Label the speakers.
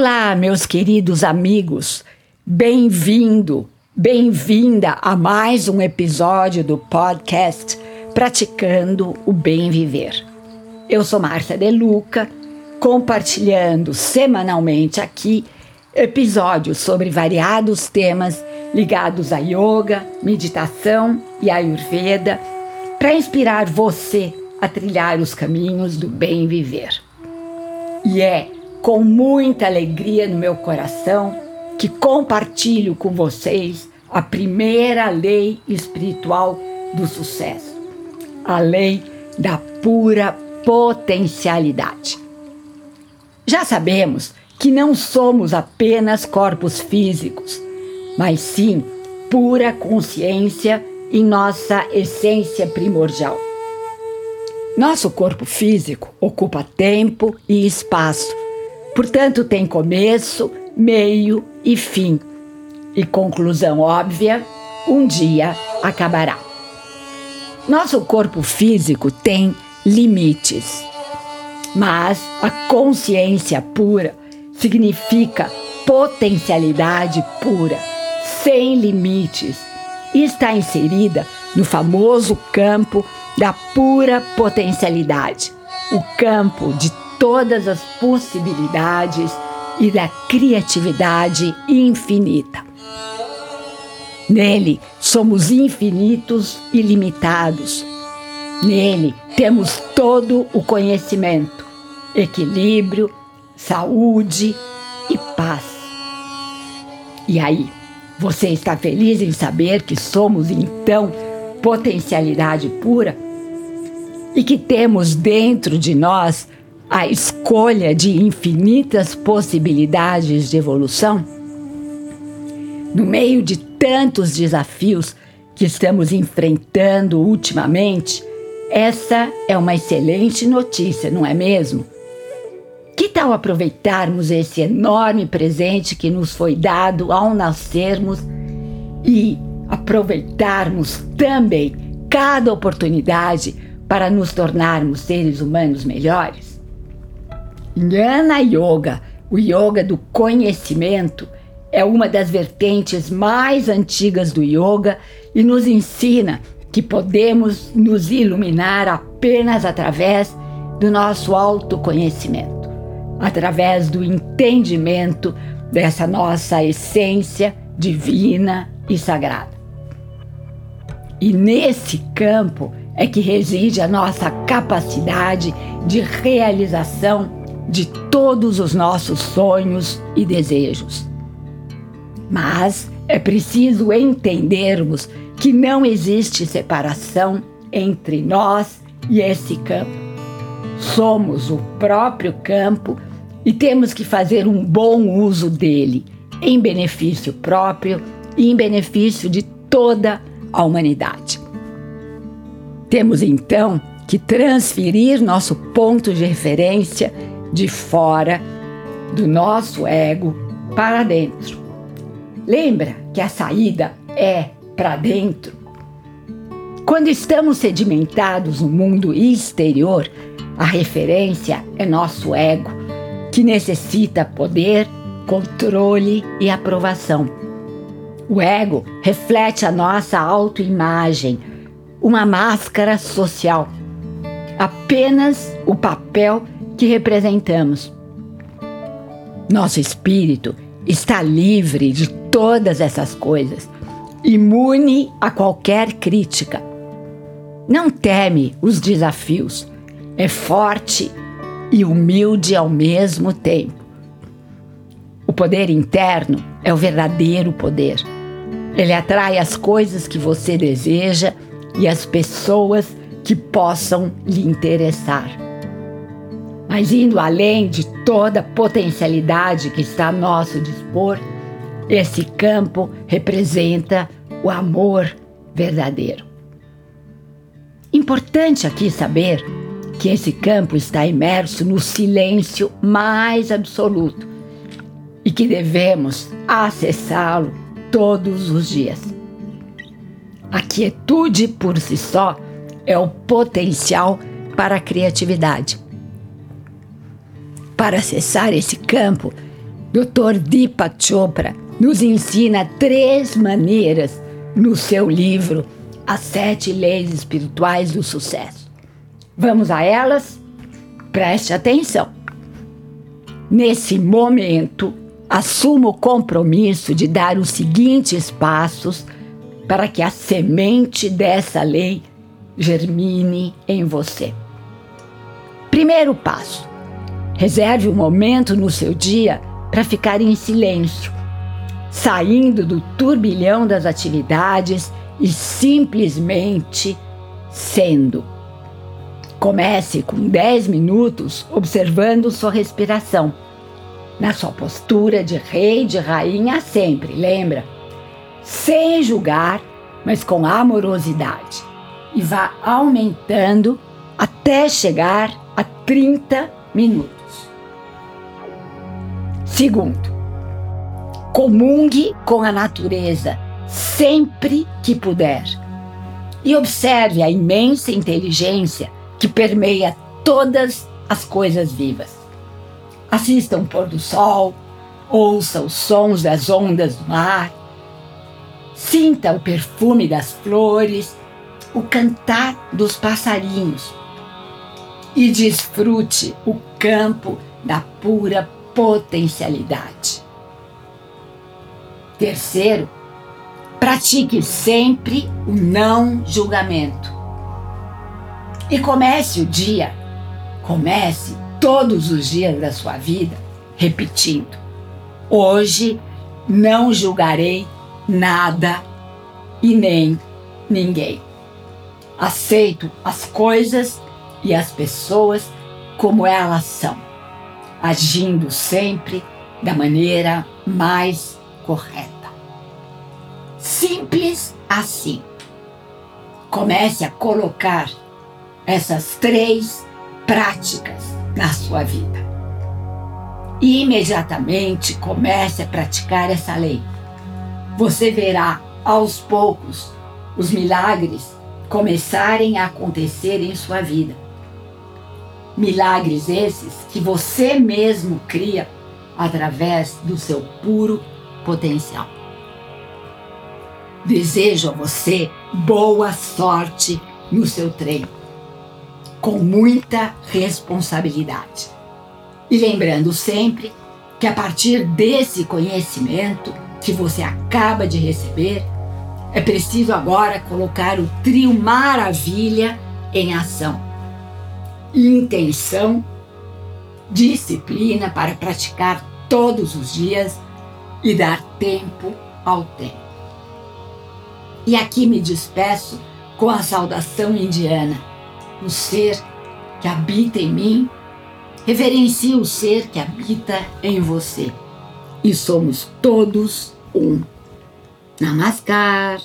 Speaker 1: Olá, meus queridos amigos. Bem-vindo, bem-vinda a mais um episódio do podcast Praticando o Bem Viver. Eu sou Márcia De Luca, compartilhando semanalmente aqui episódios sobre variados temas ligados a yoga, meditação e ayurveda para inspirar você a trilhar os caminhos do bem viver. E é com muita alegria no meu coração que compartilho com vocês a primeira lei espiritual do sucesso, a lei da pura potencialidade. Já sabemos que não somos apenas corpos físicos, mas sim pura consciência em nossa essência primordial. Nosso corpo físico ocupa tempo e espaço Portanto, tem começo, meio e fim. E conclusão óbvia: um dia acabará. Nosso corpo físico tem limites, mas a consciência pura significa potencialidade pura, sem limites, e está inserida no famoso campo da pura potencialidade, o campo de todas as possibilidades e da criatividade infinita. Nele somos infinitos e limitados. Nele temos todo o conhecimento, equilíbrio, saúde e paz. E aí, você está feliz em saber que somos então potencialidade pura? E que temos dentro de nós a escolha de infinitas possibilidades de evolução? No meio de tantos desafios que estamos enfrentando ultimamente, essa é uma excelente notícia, não é mesmo? Que tal aproveitarmos esse enorme presente que nos foi dado ao nascermos e aproveitarmos também cada oportunidade para nos tornarmos seres humanos melhores? Jnana Yoga, o yoga do conhecimento, é uma das vertentes mais antigas do yoga e nos ensina que podemos nos iluminar apenas através do nosso autoconhecimento, através do entendimento dessa nossa essência divina e sagrada. E nesse campo é que reside a nossa capacidade de realização de todos os nossos sonhos e desejos. Mas é preciso entendermos que não existe separação entre nós e esse campo. Somos o próprio campo e temos que fazer um bom uso dele, em benefício próprio e em benefício de toda a humanidade. Temos então que transferir nosso ponto de referência de fora do nosso ego para dentro. Lembra que a saída é para dentro? Quando estamos sedimentados no mundo exterior, a referência é nosso ego, que necessita poder, controle e aprovação. O ego reflete a nossa autoimagem, uma máscara social. Apenas o papel que representamos. Nosso espírito está livre de todas essas coisas, imune a qualquer crítica. Não teme os desafios, é forte e humilde ao mesmo tempo. O poder interno é o verdadeiro poder. Ele atrai as coisas que você deseja e as pessoas que possam lhe interessar. Mas indo além de toda potencialidade que está a nosso dispor, esse campo representa o amor verdadeiro. Importante aqui saber que esse campo está imerso no silêncio mais absoluto e que devemos acessá-lo todos os dias. A quietude por si só é o potencial para a criatividade para acessar esse campo, Dr. Deepak Chopra nos ensina três maneiras no seu livro As Sete Leis Espirituais do Sucesso. Vamos a elas? Preste atenção. Nesse momento, assuma o compromisso de dar os seguintes passos para que a semente dessa lei germine em você. Primeiro passo: reserve um momento no seu dia para ficar em silêncio, saindo do turbilhão das atividades e simplesmente sendo. Comece com 10 minutos observando sua respiração, na sua postura de rei, de rainha sempre, lembra? Sem julgar, mas com amorosidade. E vá aumentando até chegar a 30 minutos. Segundo, comungue com a natureza sempre que puder e observe a imensa inteligência que permeia todas as coisas vivas. Assista um pôr do sol, ouça os sons das ondas do mar, sinta o perfume das flores, o cantar dos passarinhos e desfrute o campo da pura potencialidade. Terceiro, pratique sempre o não julgamento. E comece o dia, comece todos os dias da sua vida repetindo: Hoje não julgarei nada e nem ninguém. Aceito as coisas e as pessoas como elas são agindo sempre da maneira mais correta. Simples assim. Comece a colocar essas três práticas na sua vida. E imediatamente comece a praticar essa lei. Você verá aos poucos os milagres começarem a acontecer em sua vida Milagres esses que você mesmo cria através do seu puro potencial. Desejo a você boa sorte no seu treino, com muita responsabilidade. E lembrando sempre que a partir desse conhecimento que você acaba de receber, é preciso agora colocar o trio maravilha em ação intenção, disciplina para praticar todos os dias e dar tempo ao tempo. E aqui me despeço com a saudação indiana. O ser que habita em mim reverencia o ser que habita em você. E somos todos um. Namaskar.